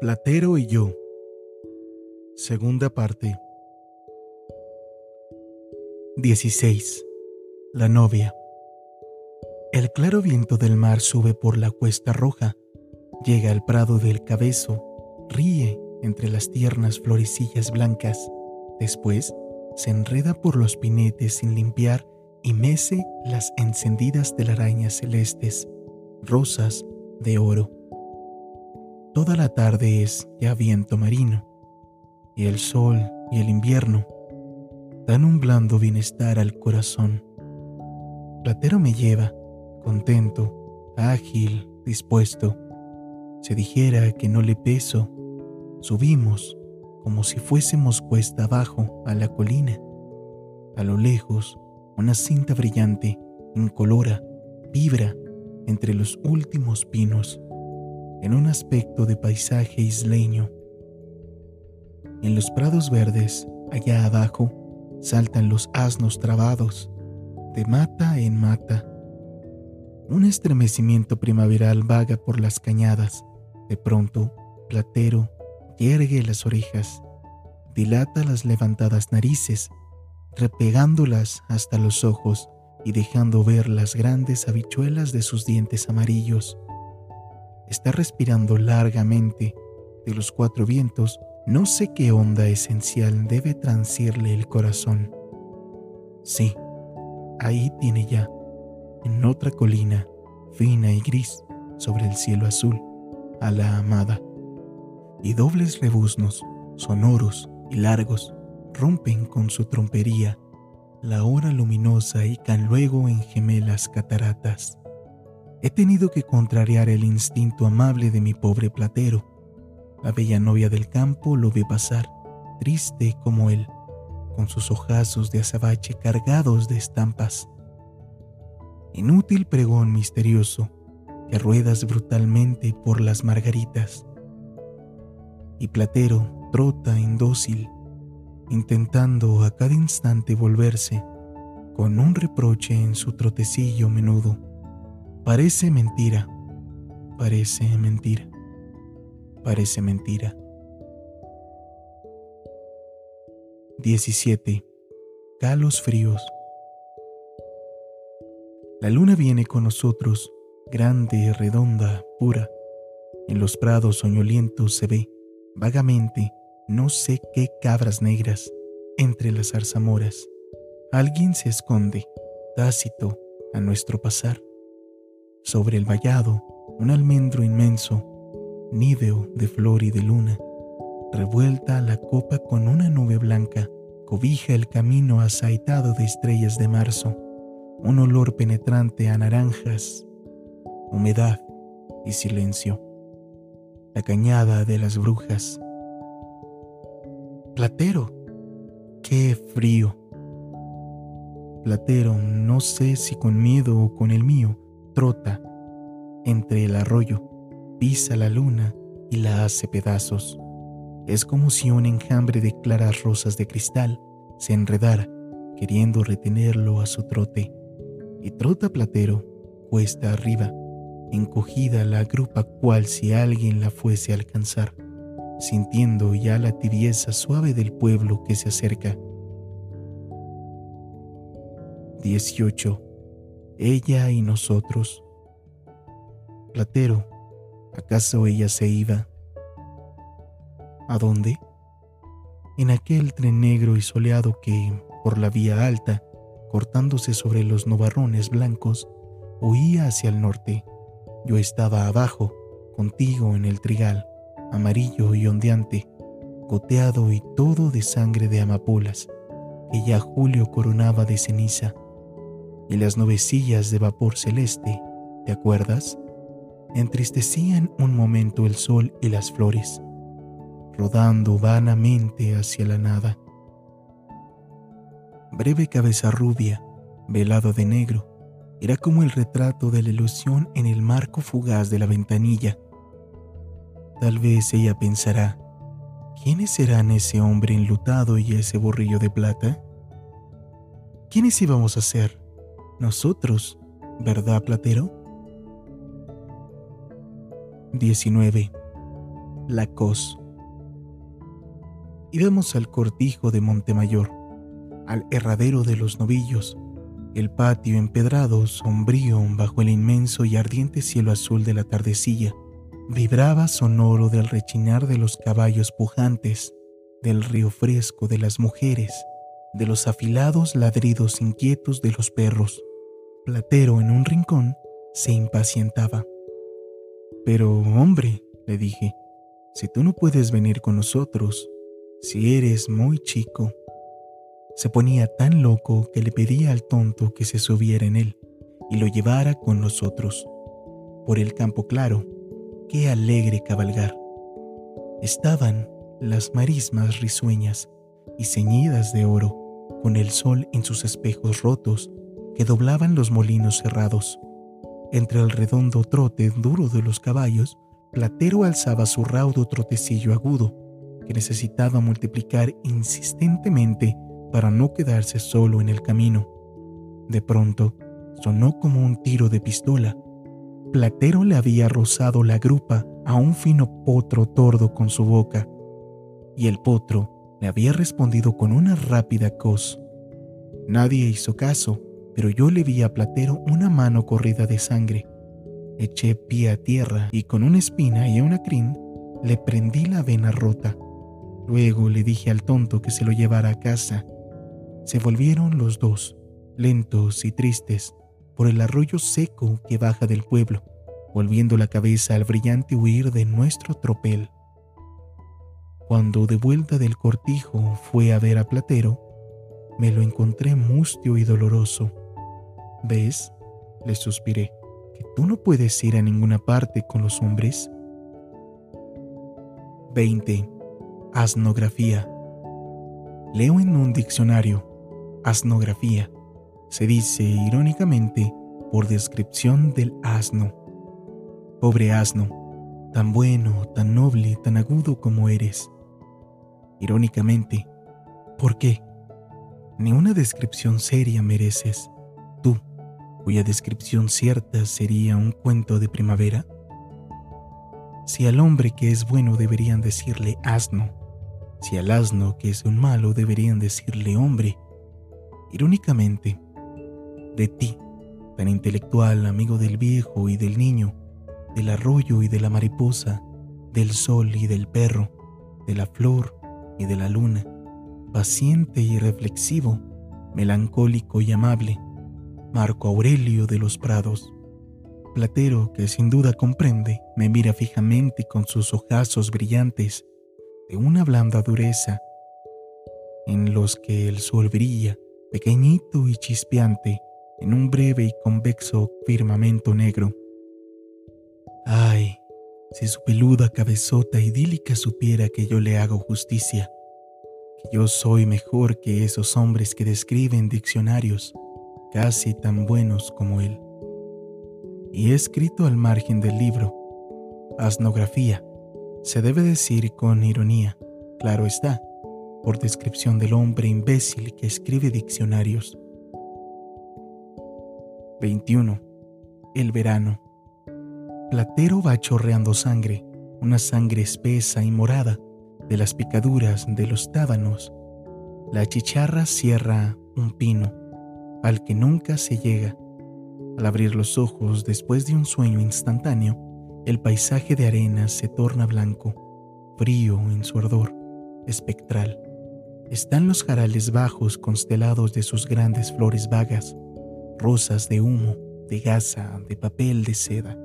Platero y yo. Segunda parte. 16. La novia. El claro viento del mar sube por la cuesta roja, llega al prado del cabezo, ríe entre las tiernas florecillas blancas, después se enreda por los pinetes sin limpiar y mece las encendidas telarañas celestes, rosas de oro. Toda la tarde es ya viento marino, y el sol y el invierno dan un blando bienestar al corazón. Platero me lleva, contento, ágil, dispuesto. Se dijera que no le peso, subimos como si fuésemos cuesta abajo a la colina. A lo lejos, una cinta brillante, incolora, vibra entre los últimos pinos, en un aspecto de paisaje isleño. En los prados verdes, allá abajo, saltan los asnos trabados, de mata en mata. Un estremecimiento primaveral vaga por las cañadas. De pronto, Platero yergue las orejas, dilata las levantadas narices, repegándolas hasta los ojos y dejando ver las grandes habichuelas de sus dientes amarillos. Está respirando largamente de los cuatro vientos, no sé qué onda esencial debe transirle el corazón. Sí, ahí tiene ya, en otra colina, fina y gris, sobre el cielo azul, a la amada. Y dobles rebuznos, sonoros y largos, rompen con su trompería la hora luminosa y can luego en gemelas cataratas. He tenido que contrariar el instinto amable de mi pobre platero. La bella novia del campo lo ve pasar, triste como él, con sus ojazos de azabache cargados de estampas. Inútil pregón misterioso que ruedas brutalmente por las margaritas. Y Platero trota indócil intentando a cada instante volverse, con un reproche en su trotecillo menudo. Parece mentira, parece mentira, parece mentira. 17. Calos fríos. La luna viene con nosotros, grande, redonda, pura. En los prados soñolientos se ve, vagamente, no sé qué cabras negras entre las zarzamoras. Alguien se esconde, tácito, a nuestro pasar. Sobre el vallado, un almendro inmenso, níveo de flor y de luna, revuelta la copa con una nube blanca, cobija el camino asaitado de estrellas de marzo, un olor penetrante a naranjas, humedad y silencio. La cañada de las brujas, Platero, qué frío. Platero, no sé si con miedo o con el mío, trota entre el arroyo, pisa la luna y la hace pedazos. Es como si un enjambre de claras rosas de cristal se enredara, queriendo retenerlo a su trote. Y trota Platero, cuesta arriba, encogida la grupa cual si alguien la fuese a alcanzar sintiendo ya la tibieza suave del pueblo que se acerca. 18. Ella y nosotros. Platero, ¿acaso ella se iba? ¿A dónde? En aquel tren negro y soleado que, por la vía alta, cortándose sobre los novarrones blancos, huía hacia el norte. Yo estaba abajo, contigo en el trigal amarillo y ondeante, goteado y todo de sangre de amapolas, que ya julio coronaba de ceniza, y las nubecillas de vapor celeste, ¿te acuerdas? Entristecían un momento el sol y las flores, rodando vanamente hacia la nada. Breve cabeza rubia, velado de negro, era como el retrato de la ilusión en el marco fugaz de la ventanilla Tal vez ella pensará, ¿quiénes serán ese hombre enlutado y ese borrillo de plata? ¿Quiénes íbamos a ser? Nosotros, ¿verdad, Platero? 19. La Cos. Íbamos al cortijo de Montemayor, al herradero de los novillos, el patio empedrado, sombrío, bajo el inmenso y ardiente cielo azul de la tardecilla, vibraba sonoro del rechinar de los caballos pujantes, del río fresco de las mujeres, de los afilados ladridos inquietos de los perros. Platero en un rincón se impacientaba. Pero, hombre, le dije, si tú no puedes venir con nosotros, si eres muy chico. Se ponía tan loco que le pedía al tonto que se subiera en él y lo llevara con nosotros. Por el campo claro, qué alegre cabalgar. Estaban las marismas risueñas y ceñidas de oro, con el sol en sus espejos rotos que doblaban los molinos cerrados. Entre el redondo trote duro de los caballos, Platero alzaba su raudo trotecillo agudo, que necesitaba multiplicar insistentemente para no quedarse solo en el camino. De pronto, sonó como un tiro de pistola. Platero le había rozado la grupa a un fino potro tordo con su boca, y el potro le había respondido con una rápida cos. Nadie hizo caso, pero yo le vi a Platero una mano corrida de sangre. Eché pie a tierra y con una espina y una crin le prendí la vena rota. Luego le dije al tonto que se lo llevara a casa. Se volvieron los dos, lentos y tristes, por el arroyo seco que baja del pueblo, volviendo la cabeza al brillante huir de nuestro tropel. Cuando de vuelta del cortijo fue a ver a Platero, me lo encontré mustio y doloroso. ¿Ves? le suspiré, que tú no puedes ir a ninguna parte con los hombres. 20. Asnografía. Leo en un diccionario. Asnografía. Se dice irónicamente por descripción del asno. Pobre asno, tan bueno, tan noble, tan agudo como eres. Irónicamente, ¿por qué? Ni una descripción seria mereces, cuya descripción cierta sería un cuento de primavera. Si al hombre que es bueno deberían decirle asno, si al asno que es un malo deberían decirle hombre, irónicamente, de ti, tan intelectual, amigo del viejo y del niño, del arroyo y de la mariposa, del sol y del perro, de la flor y de la luna, paciente y reflexivo, melancólico y amable, Marco Aurelio de los Prados. Platero, que sin duda comprende, me mira fijamente con sus ojazos brillantes de una blanda dureza, en los que el sol brilla, pequeñito y chispeante, en un breve y convexo firmamento negro. Ay, si su peluda cabezota idílica supiera que yo le hago justicia, que yo soy mejor que esos hombres que describen diccionarios, casi tan buenos como él y he escrito al margen del libro. Asnografía. Se debe decir con ironía, claro está, por descripción del hombre imbécil que escribe diccionarios. 21. El verano. Platero va chorreando sangre, una sangre espesa y morada, de las picaduras de los tábanos. La chicharra cierra un pino, al que nunca se llega al abrir los ojos después de un sueño instantáneo, el paisaje de arena se torna blanco, frío en su ardor, espectral. Están los jarales bajos constelados de sus grandes flores vagas, rosas de humo, de gasa, de papel de seda,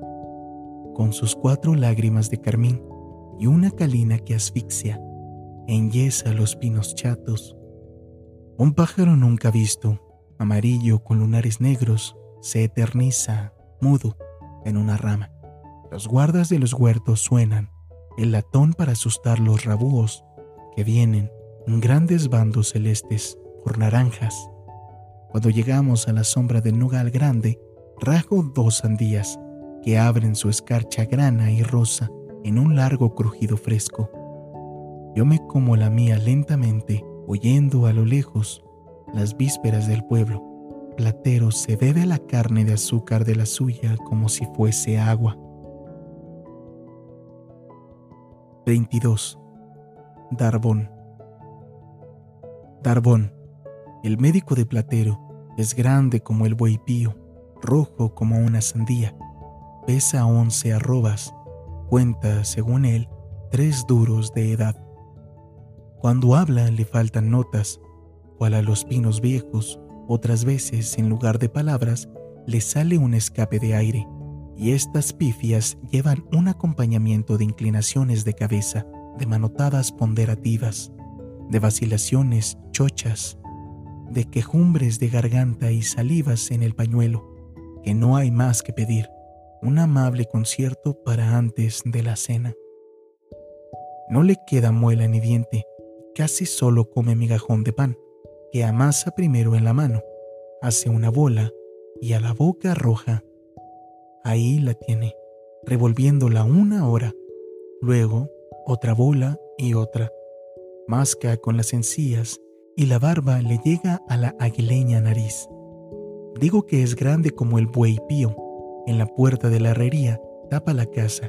con sus cuatro lágrimas de carmín y una calina que asfixia e enyesa los pinos chatos. Un pájaro nunca visto, amarillo con lunares negros, se eterniza, mudo, en una rama. Los guardas de los huertos suenan el latón para asustar los rabúos que vienen en grandes bandos celestes por naranjas. Cuando llegamos a la sombra del nogal grande, rajo dos sandías que abren su escarcha grana y rosa en un largo crujido fresco. Yo me como la mía lentamente, oyendo a lo lejos las vísperas del pueblo Platero se bebe la carne de azúcar de la suya como si fuese agua. 22. Darbón. Darbón, el médico de Platero, es grande como el buey pío, rojo como una sandía, pesa once arrobas, cuenta, según él, tres duros de edad. Cuando habla le faltan notas, cual a los pinos viejos, otras veces en lugar de palabras le sale un escape de aire, y estas pifias llevan un acompañamiento de inclinaciones de cabeza, de manotadas ponderativas, de vacilaciones chochas, de quejumbres de garganta y salivas en el pañuelo, que no hay más que pedir, un amable concierto para antes de la cena. No le queda muela ni diente, casi solo come migajón de pan, que amasa primero en la mano, hace una bola y a la boca roja Ahí la tiene, revolviéndola una hora, luego otra bola y otra. Masca con las encías y la barba le llega a la aguileña nariz. Digo que es grande como el buey pío. En la puerta de la herrería tapa la casa,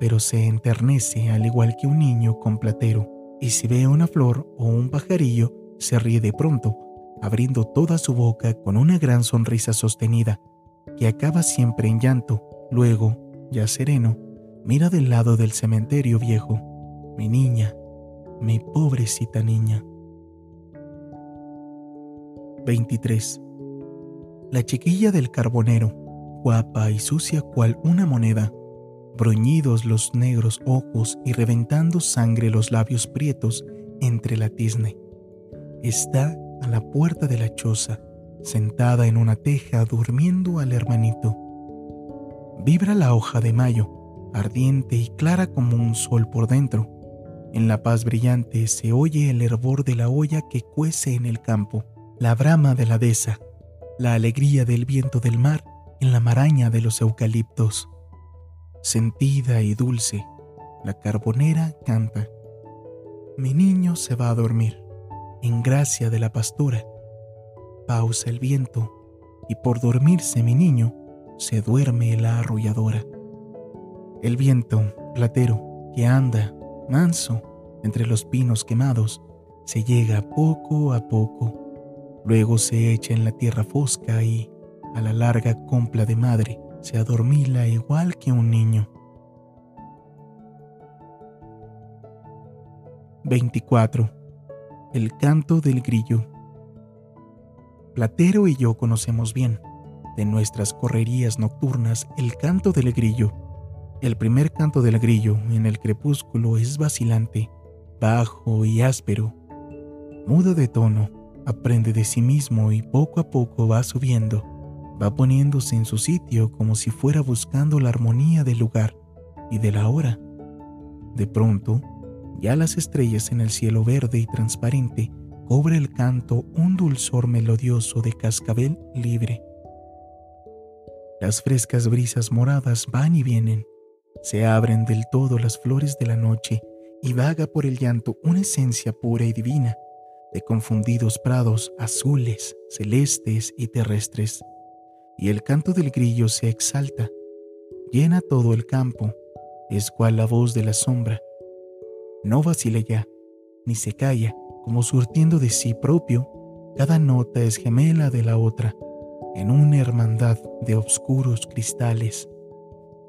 pero se enternece al igual que un niño con platero, y si ve una flor o un pajarillo, se ríe de pronto, abriendo toda su boca con una gran sonrisa sostenida que acaba siempre en llanto. Luego, ya sereno, mira del lado del cementerio viejo. Mi niña, mi pobrecita niña. 23. La chiquilla del carbonero, guapa y sucia cual una moneda, bruñidos los negros ojos y reventando sangre los labios prietos entre la tizne. Está a la puerta de la choza, sentada en una teja durmiendo al hermanito. Vibra la hoja de mayo, ardiente y clara como un sol por dentro. En la paz brillante se oye el hervor de la olla que cuece en el campo, la brama de la dehesa, la alegría del viento del mar en la maraña de los eucaliptos. Sentida y dulce, la carbonera canta. Mi niño se va a dormir, en gracia de la pastora pausa el viento, y por dormirse mi niño, se duerme la arrolladora. El viento, platero, que anda, manso, entre los pinos quemados, se llega poco a poco, luego se echa en la tierra fosca y, a la larga compla de madre, se adormila igual que un niño. 24. El canto del grillo. Platero y yo conocemos bien, de nuestras correrías nocturnas, el canto del grillo. El primer canto del grillo en el crepúsculo es vacilante, bajo y áspero. Muda de tono, aprende de sí mismo y poco a poco va subiendo, va poniéndose en su sitio como si fuera buscando la armonía del lugar y de la hora. De pronto, ya las estrellas en el cielo verde y transparente cobra el canto un dulzor melodioso de cascabel libre. Las frescas brisas moradas van y vienen, se abren del todo las flores de la noche y vaga por el llanto una esencia pura y divina de confundidos prados azules, celestes y terrestres. Y el canto del grillo se exalta, llena todo el campo, es cual la voz de la sombra. No vacila ya, ni se calla, como surtiendo de sí propio, cada nota es gemela de la otra, en una hermandad de oscuros cristales.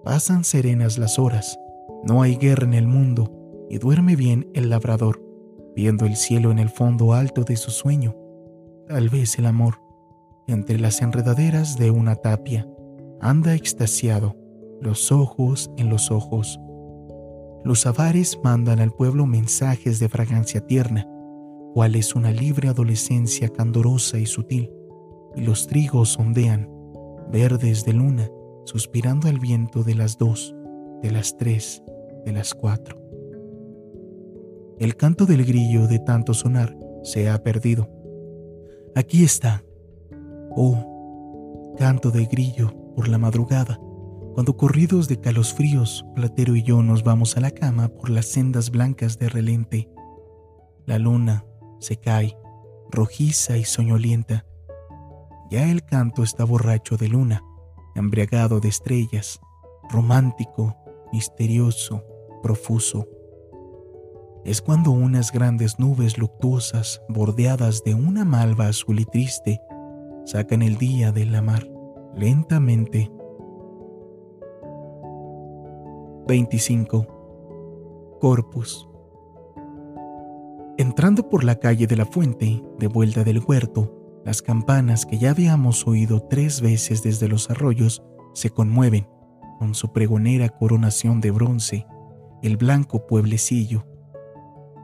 Pasan serenas las horas, no hay guerra en el mundo, y duerme bien el labrador, viendo el cielo en el fondo alto de su sueño. Tal vez el amor, entre las enredaderas de una tapia, anda extasiado, los ojos en los ojos. Los avares mandan al pueblo mensajes de fragancia tierna, cual es una libre adolescencia candorosa y sutil, y los trigos ondean, verdes de luna, suspirando al viento de las dos, de las tres, de las cuatro. El canto del grillo de tanto sonar se ha perdido. Aquí está. Oh, canto de grillo por la madrugada, cuando corridos de calos fríos, Platero y yo nos vamos a la cama por las sendas blancas de relente. La luna, se cae, rojiza y soñolienta. Ya el canto está borracho de luna, embriagado de estrellas, romántico, misterioso, profuso. es cuando unas grandes nubes luctuosas, bordeadas de una malva azul y triste, sacan el día de la mar lentamente. 25. Corpus. Entrando por la calle de la fuente, de vuelta del huerto, las campanas que ya habíamos oído tres veces desde los arroyos se conmueven con su pregonera coronación de bronce, el blanco pueblecillo.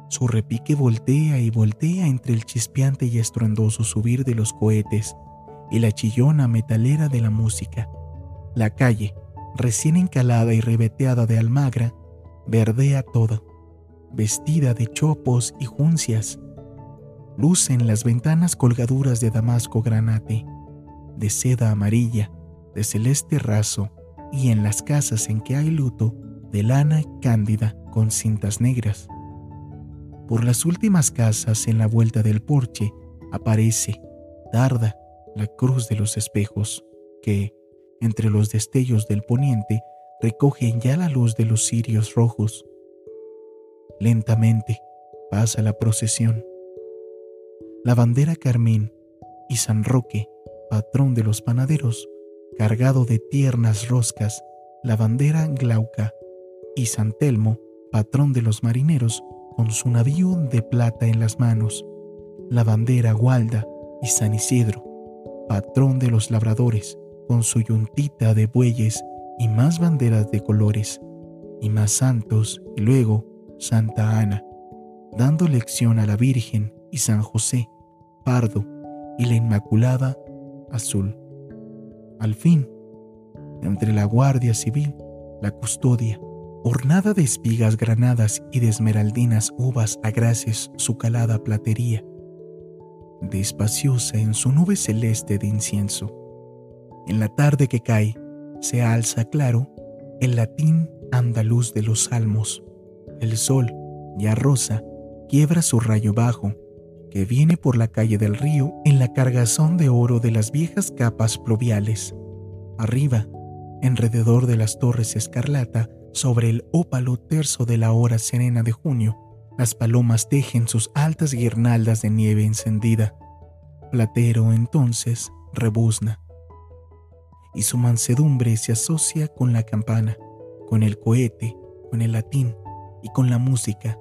Su repique voltea y voltea entre el chispeante y estruendoso subir de los cohetes y la chillona metalera de la música. La calle, recién encalada y reveteada de almagra, verdea toda, vestida de chopos y juncias. Lucen las ventanas colgaduras de damasco granate, de seda amarilla, de celeste raso, y en las casas en que hay luto, de lana cándida con cintas negras. Por las últimas casas en la vuelta del porche aparece, tarda, la cruz de los espejos, que, entre los destellos del poniente, recogen ya la luz de los cirios rojos. Lentamente pasa la procesión. La bandera carmín y San Roque, patrón de los panaderos, cargado de tiernas roscas, la bandera glauca, y San Telmo, patrón de los marineros, con su navío de plata en las manos, la bandera gualda y San Isidro, patrón de los labradores, con su yuntita de bueyes y más banderas de colores, y más santos, y luego Santa Ana, dando lección a la Virgen y San José, pardo, y la Inmaculada, azul. Al fin, entre la Guardia Civil, la custodia, ornada de espigas granadas y de esmeraldinas uvas agraces su calada platería, despaciosa en su nube celeste de incienso. En la tarde que cae, se alza claro el latín andaluz de los salmos. El sol, ya rosa, quiebra su rayo bajo que viene por la calle del río en la cargazón de oro de las viejas capas pluviales. Arriba, alrededor de las torres escarlata, sobre el ópalo terso de la hora serena de junio, las palomas tejen sus altas guirnaldas de nieve encendida. Platero entonces rebuzna. Y su mansedumbre se asocia con la campana, con el cohete, con el latín y con la música,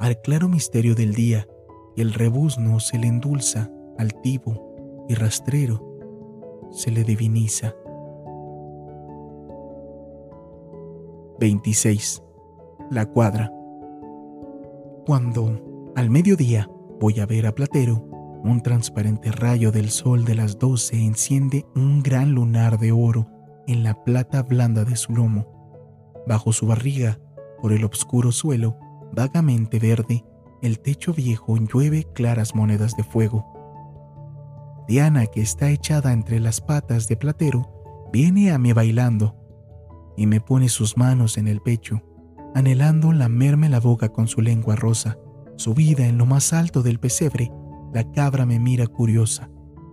al claro misterio del día y el rebuzno se le endulza, altivo y rastrero, se le diviniza. 26. La cuadra. Cuando, al mediodía, voy a ver a Platero, un transparente rayo del sol de las doce enciende un gran lunar de oro en la plata blanda de su lomo. Bajo su barriga, por el oscuro suelo, vagamente verde, el techo viejo llueve claras monedas de fuego. Diana, que está echada entre las patas de Platero, viene a mí bailando y me pone sus manos en el pecho, anhelando lamerme la boca con su lengua rosa. Subida en lo más alto del pesebre, la cabra me mira curiosa,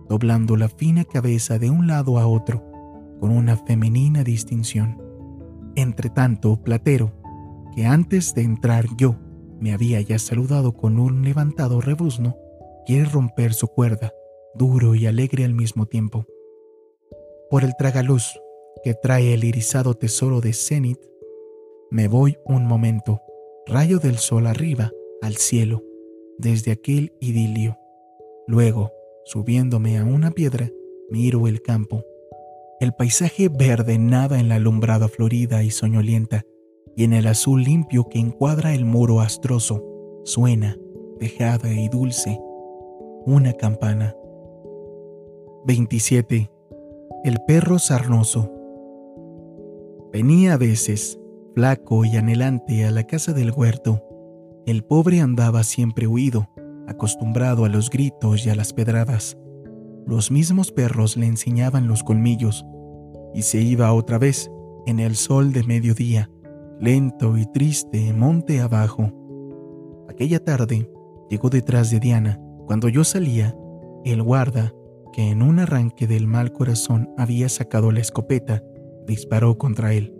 doblando la fina cabeza de un lado a otro, con una femenina distinción. Entre tanto, Platero, que antes de entrar yo me había ya saludado con un levantado rebuzno, quiere romper su cuerda, duro y alegre al mismo tiempo. Por el tragaluz que trae el irisado tesoro de cenit, me voy un momento, rayo del sol arriba, al cielo, desde aquel idilio. Luego, subiéndome a una piedra, miro el campo. El paisaje verde nada en la alumbrada florida y soñolienta, y en el azul limpio que encuadra el muro astroso, suena, dejada y dulce, una campana. 27. El perro sarnoso. Venía a veces, flaco y anhelante, a la casa del huerto. El pobre andaba siempre huido, acostumbrado a los gritos y a las pedradas. Los mismos perros le enseñaban los colmillos, y se iba otra vez, en el sol de mediodía, lento y triste, monte abajo. Aquella tarde llegó detrás de Diana. Cuando yo salía, el guarda, que en un arranque del mal corazón había sacado la escopeta, disparó contra él.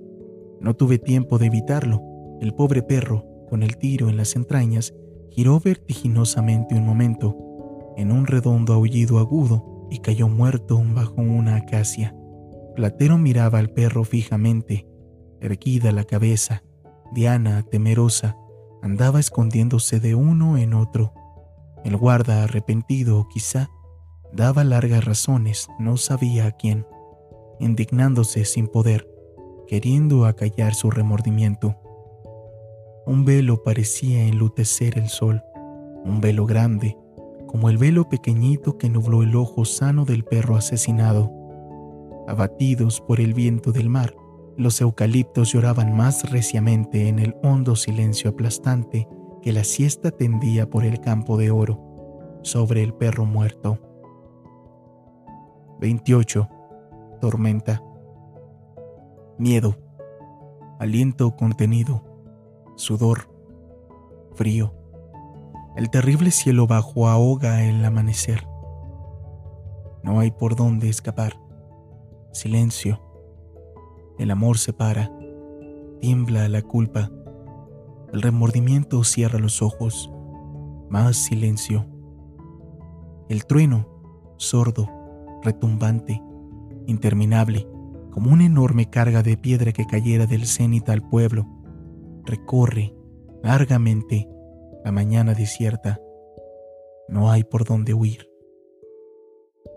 No tuve tiempo de evitarlo. El pobre perro, con el tiro en las entrañas, giró vertiginosamente un momento, en un redondo aullido agudo, y cayó muerto bajo una acacia. Platero miraba al perro fijamente, erguida la cabeza. Diana, temerosa, andaba escondiéndose de uno en otro. El guarda, arrepentido quizá, daba largas razones, no sabía a quién, indignándose sin poder, queriendo acallar su remordimiento. Un velo parecía enlutecer el sol, un velo grande, como el velo pequeñito que nubló el ojo sano del perro asesinado. Abatidos por el viento del mar, los eucaliptos lloraban más reciamente en el hondo silencio aplastante que la siesta tendía por el campo de oro, sobre el perro muerto. 28. Tormenta. Miedo. Aliento contenido sudor, frío. El terrible cielo bajo ahoga el amanecer. No hay por dónde escapar. Silencio. El amor se para. Tiembla la culpa. El remordimiento cierra los ojos. Más silencio. El trueno, sordo, retumbante, interminable, como una enorme carga de piedra que cayera del cenit al pueblo recorre largamente la mañana desierta. No hay por dónde huir.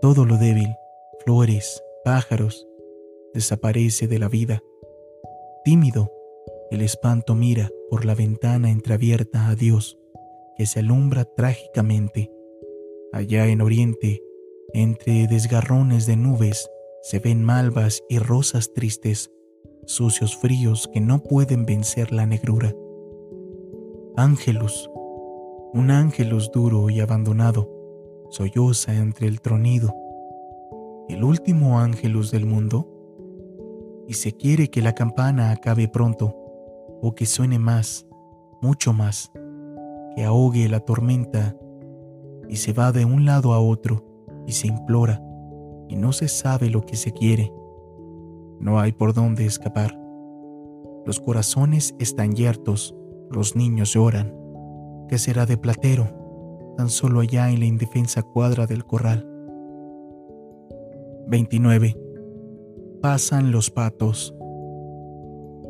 Todo lo débil, flores, pájaros, desaparece de la vida. Tímido, el espanto mira por la ventana entreabierta a Dios, que se alumbra trágicamente. Allá en Oriente, entre desgarrones de nubes, se ven malvas y rosas tristes sucios fríos que no pueden vencer la negrura. Ángelus, un ángelus duro y abandonado, solloza entre el tronido, el último ángelus del mundo, y se quiere que la campana acabe pronto, o que suene más, mucho más, que ahogue la tormenta, y se va de un lado a otro, y se implora, y no se sabe lo que se quiere no hay por dónde escapar. Los corazones están yertos, los niños lloran. ¿Qué será de Platero, tan solo allá en la indefensa cuadra del corral? 29. Pasan los patos.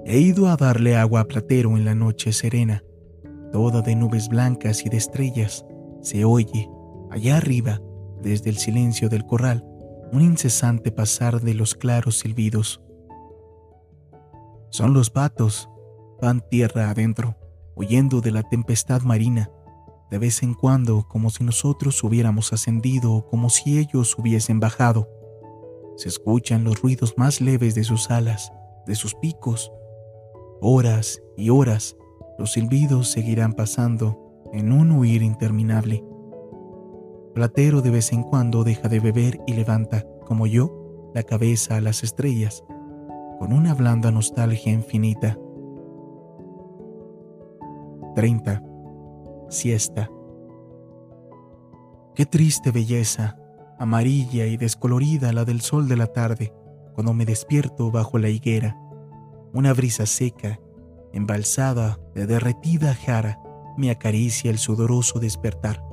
He ido a darle agua a Platero en la noche serena, toda de nubes blancas y de estrellas. Se oye, allá arriba, desde el silencio del corral, un incesante pasar de los claros silbidos. Son los patos, van tierra adentro, huyendo de la tempestad marina, de vez en cuando como si nosotros hubiéramos ascendido o como si ellos hubiesen bajado. Se escuchan los ruidos más leves de sus alas, de sus picos. Horas y horas los silbidos seguirán pasando en un huir interminable. Platero de vez en cuando deja de beber y levanta, como yo, la cabeza a las estrellas, con una blanda nostalgia infinita. 30. Siesta. Qué triste belleza, amarilla y descolorida la del sol de la tarde, cuando me despierto bajo la higuera. Una brisa seca, embalsada de derretida jara, me acaricia el sudoroso despertar.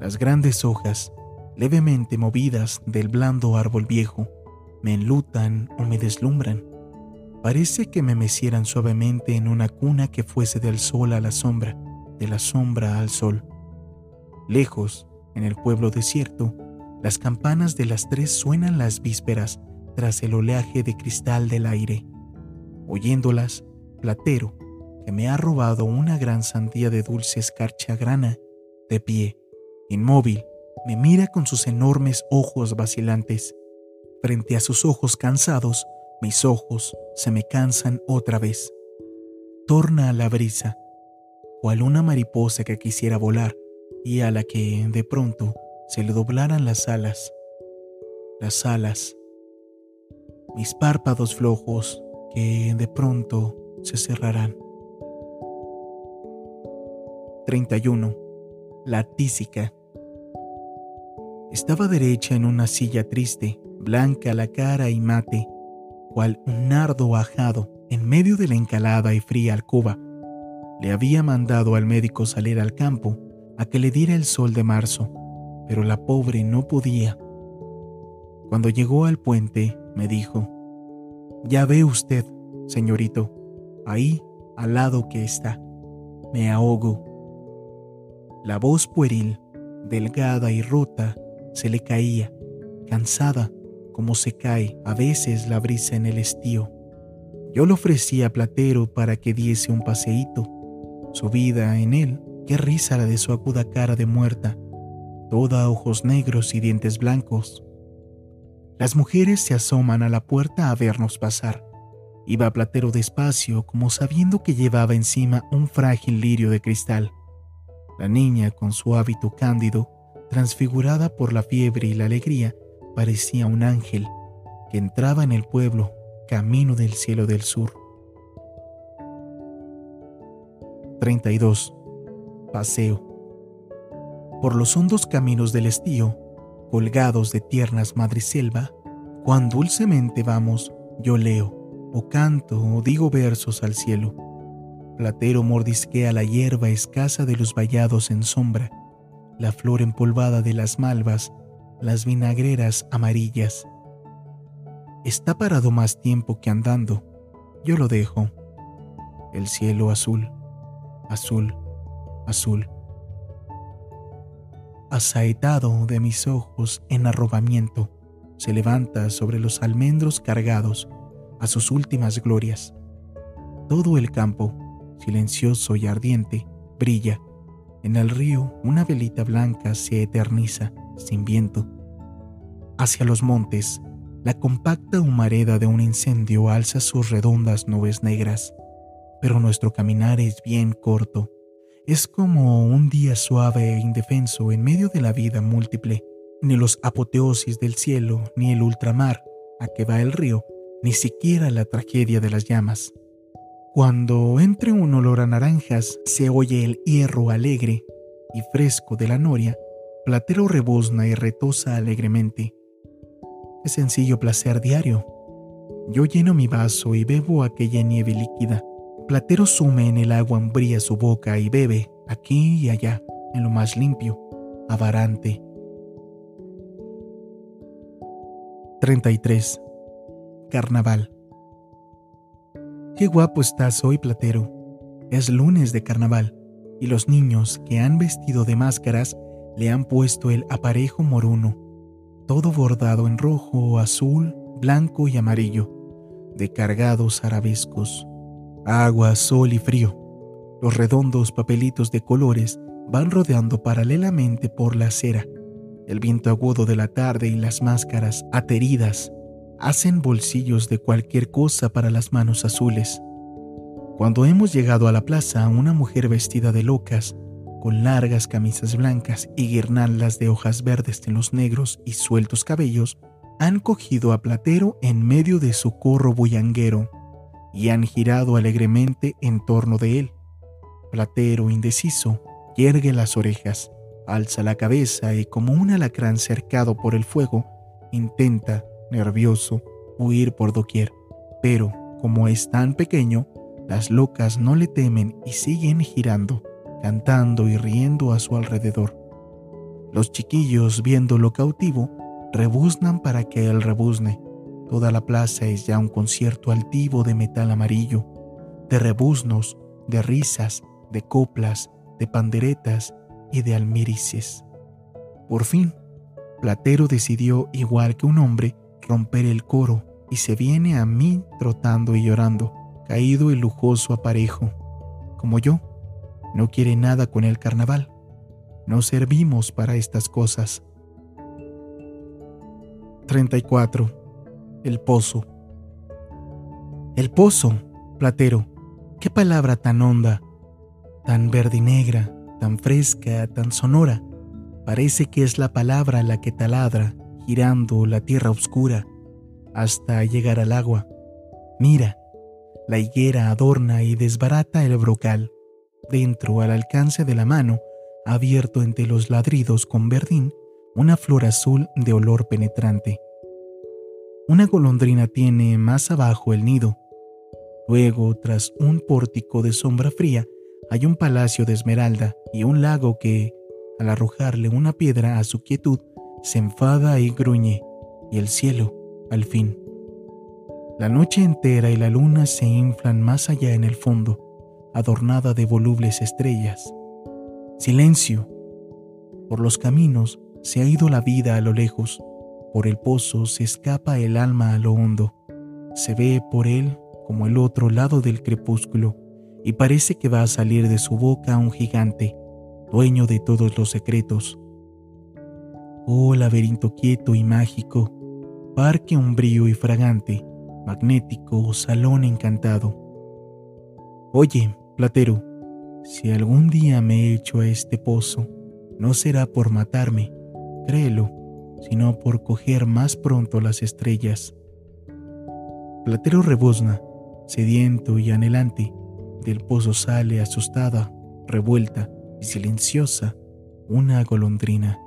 Las grandes hojas, levemente movidas del blando árbol viejo, me enlutan o me deslumbran. Parece que me mecieran suavemente en una cuna que fuese del sol a la sombra, de la sombra al sol. Lejos, en el pueblo desierto, las campanas de las tres suenan las vísperas tras el oleaje de cristal del aire. Oyéndolas, Platero, que me ha robado una gran sandía de dulce escarcha grana, de pie, Inmóvil, me mira con sus enormes ojos vacilantes. Frente a sus ojos cansados, mis ojos se me cansan otra vez. Torna a la brisa, cual una mariposa que quisiera volar y a la que, de pronto, se le doblaran las alas. Las alas. Mis párpados flojos que, de pronto, se cerrarán. 31. La tísica. Estaba derecha en una silla triste, blanca la cara y mate, cual un nardo ajado en medio de la encalada y fría alcoba. Le había mandado al médico salir al campo a que le diera el sol de marzo, pero la pobre no podía. Cuando llegó al puente, me dijo, Ya ve usted, señorito, ahí al lado que está. Me ahogo. La voz pueril, delgada y rota, se le caía, cansada, como se cae a veces la brisa en el estío. Yo le ofrecí a Platero para que diese un paseíto. Su vida en él, qué risa la de su aguda cara de muerta, toda ojos negros y dientes blancos. Las mujeres se asoman a la puerta a vernos pasar. Iba Platero despacio, como sabiendo que llevaba encima un frágil lirio de cristal. La niña, con su hábito cándido, transfigurada por la fiebre y la alegría, parecía un ángel que entraba en el pueblo camino del cielo del sur. 32. Paseo. Por los hondos caminos del estío, colgados de tiernas madriselva, cuán dulcemente vamos, yo leo, o canto, o digo versos al cielo. Platero mordisquea la hierba escasa de los vallados en sombra, la flor empolvada de las malvas, las vinagreras amarillas. Está parado más tiempo que andando. Yo lo dejo. El cielo azul, azul, azul. Asaetado de mis ojos en arrobamiento, se levanta sobre los almendros cargados a sus últimas glorias. Todo el campo, silencioso y ardiente, brilla. En el río una velita blanca se eterniza, sin viento. Hacia los montes, la compacta humareda de un incendio alza sus redondas nubes negras, pero nuestro caminar es bien corto. Es como un día suave e indefenso en medio de la vida múltiple. Ni los apoteosis del cielo, ni el ultramar a que va el río, ni siquiera la tragedia de las llamas. Cuando entre un olor a naranjas se oye el hierro alegre y fresco de la noria, Platero rebuzna y retosa alegremente. Es sencillo placer diario. Yo lleno mi vaso y bebo aquella nieve líquida. Platero sume en el agua umbría su boca y bebe, aquí y allá, en lo más limpio, avarante. 33. Carnaval. Qué guapo estás hoy, Platero. Es lunes de carnaval y los niños que han vestido de máscaras le han puesto el aparejo moruno todo bordado en rojo, azul, blanco y amarillo, de cargados arabescos, agua, sol y frío. Los redondos papelitos de colores van rodeando paralelamente por la acera. El viento agudo de la tarde y las máscaras ateridas hacen bolsillos de cualquier cosa para las manos azules. Cuando hemos llegado a la plaza, una mujer vestida de locas con largas camisas blancas y guirnaldas de hojas verdes en los negros y sueltos cabellos, han cogido a Platero en medio de su corro bullanguero y han girado alegremente en torno de él. Platero, indeciso, yergue las orejas, alza la cabeza y como un alacrán cercado por el fuego, intenta, nervioso, huir por doquier. Pero, como es tan pequeño, las locas no le temen y siguen girando cantando y riendo a su alrededor. Los chiquillos, viéndolo cautivo, rebuznan para que él rebuzne. Toda la plaza es ya un concierto altivo de metal amarillo, de rebuznos, de risas, de coplas, de panderetas y de almirices. Por fin, Platero decidió, igual que un hombre, romper el coro y se viene a mí trotando y llorando, caído el lujoso aparejo. Como yo, no quiere nada con el carnaval. No servimos para estas cosas. 34. El pozo. El pozo, Platero. Qué palabra tan honda, tan verde y negra, tan fresca, tan sonora. Parece que es la palabra la que taladra, girando la tierra oscura, hasta llegar al agua. Mira, la higuera adorna y desbarata el brocal dentro al alcance de la mano, abierto entre los ladridos con verdín, una flor azul de olor penetrante. Una golondrina tiene más abajo el nido. Luego, tras un pórtico de sombra fría, hay un palacio de esmeralda y un lago que, al arrojarle una piedra a su quietud, se enfada y gruñe, y el cielo, al fin. La noche entera y la luna se inflan más allá en el fondo, adornada de volubles estrellas. Silencio. Por los caminos se ha ido la vida a lo lejos, por el pozo se escapa el alma a lo hondo. Se ve por él como el otro lado del crepúsculo, y parece que va a salir de su boca un gigante, dueño de todos los secretos. Oh laberinto quieto y mágico, parque umbrío y fragante, magnético salón encantado. Oye, Platero, si algún día me he hecho a este pozo, no será por matarme, créelo, sino por coger más pronto las estrellas. Platero rebuzna, sediento y anhelante, del pozo sale asustada, revuelta y silenciosa una golondrina.